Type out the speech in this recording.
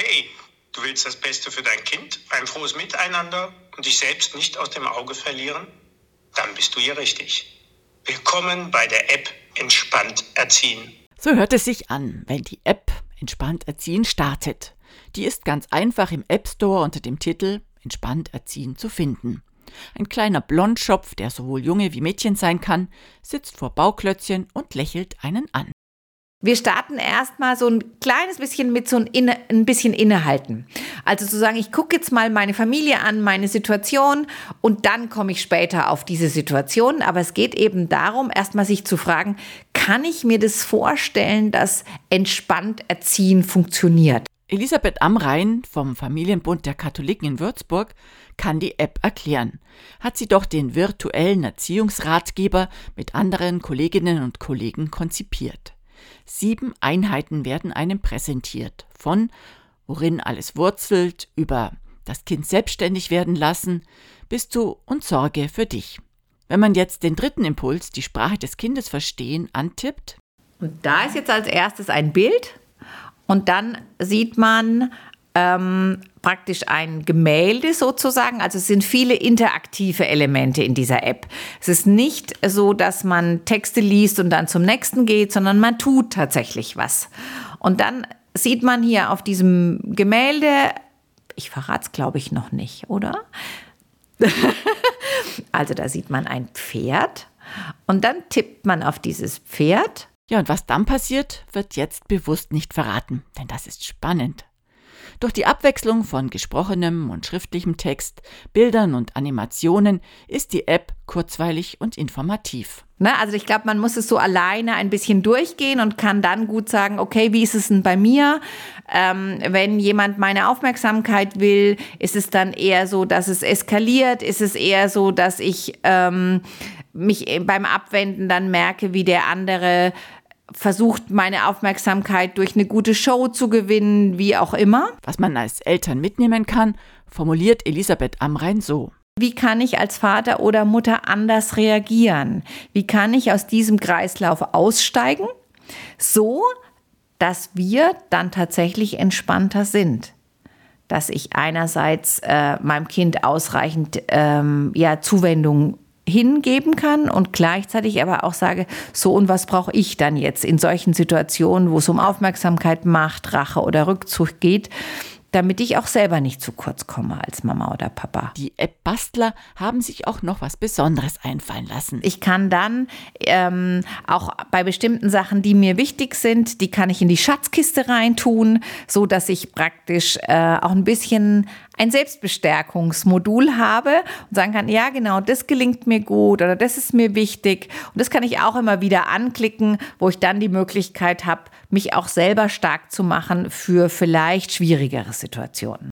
Hey, du willst das Beste für dein Kind, ein frohes Miteinander und dich selbst nicht aus dem Auge verlieren? Dann bist du hier richtig. Willkommen bei der App Entspannt Erziehen. So hört es sich an, wenn die App Entspannt Erziehen startet. Die ist ganz einfach im App Store unter dem Titel Entspannt Erziehen zu finden. Ein kleiner Blondschopf, der sowohl Junge wie Mädchen sein kann, sitzt vor Bauklötzchen und lächelt einen an. Wir starten erstmal so ein kleines bisschen mit so ein, Inne, ein bisschen innehalten. Also zu sagen, ich gucke jetzt mal meine Familie an, meine Situation und dann komme ich später auf diese Situation. Aber es geht eben darum, erstmal sich zu fragen, kann ich mir das vorstellen, dass entspannt Erziehen funktioniert? Elisabeth Amrein vom Familienbund der Katholiken in Würzburg kann die App erklären. Hat sie doch den virtuellen Erziehungsratgeber mit anderen Kolleginnen und Kollegen konzipiert. Sieben Einheiten werden einem präsentiert, von worin alles wurzelt, über das Kind selbstständig werden lassen, bis zu und Sorge für dich. Wenn man jetzt den dritten Impuls, die Sprache des Kindes verstehen, antippt. Und da ist jetzt als erstes ein Bild und dann sieht man ähm, praktisch ein Gemälde sozusagen. Also es sind viele interaktive Elemente in dieser App. Es ist nicht so, dass man Texte liest und dann zum nächsten geht, sondern man tut tatsächlich was. Und dann sieht man hier auf diesem Gemälde, ich verrate es glaube ich noch nicht, oder? also da sieht man ein Pferd und dann tippt man auf dieses Pferd. Ja, und was dann passiert, wird jetzt bewusst nicht verraten, denn das ist spannend. Durch die Abwechslung von gesprochenem und schriftlichem Text, Bildern und Animationen ist die App kurzweilig und informativ. Ne, also ich glaube, man muss es so alleine ein bisschen durchgehen und kann dann gut sagen, okay, wie ist es denn bei mir? Ähm, wenn jemand meine Aufmerksamkeit will, ist es dann eher so, dass es eskaliert? Ist es eher so, dass ich ähm, mich beim Abwenden dann merke, wie der andere versucht, meine Aufmerksamkeit durch eine gute Show zu gewinnen, wie auch immer. Was man als Eltern mitnehmen kann, formuliert Elisabeth Amrein so. Wie kann ich als Vater oder Mutter anders reagieren? Wie kann ich aus diesem Kreislauf aussteigen, so dass wir dann tatsächlich entspannter sind? Dass ich einerseits äh, meinem Kind ausreichend ähm, ja, Zuwendung hingeben kann und gleichzeitig aber auch sage, so und was brauche ich dann jetzt in solchen Situationen, wo es um Aufmerksamkeit, Macht, Rache oder Rückzug geht, damit ich auch selber nicht zu kurz komme als Mama oder Papa. Die App-Bastler haben sich auch noch was Besonderes einfallen lassen. Ich kann dann ähm, auch bei bestimmten Sachen, die mir wichtig sind, die kann ich in die Schatzkiste reintun, so dass ich praktisch äh, auch ein bisschen ein Selbstbestärkungsmodul habe und sagen kann, ja genau, das gelingt mir gut oder das ist mir wichtig. Und das kann ich auch immer wieder anklicken, wo ich dann die Möglichkeit habe, mich auch selber stark zu machen für vielleicht schwierigere Situationen.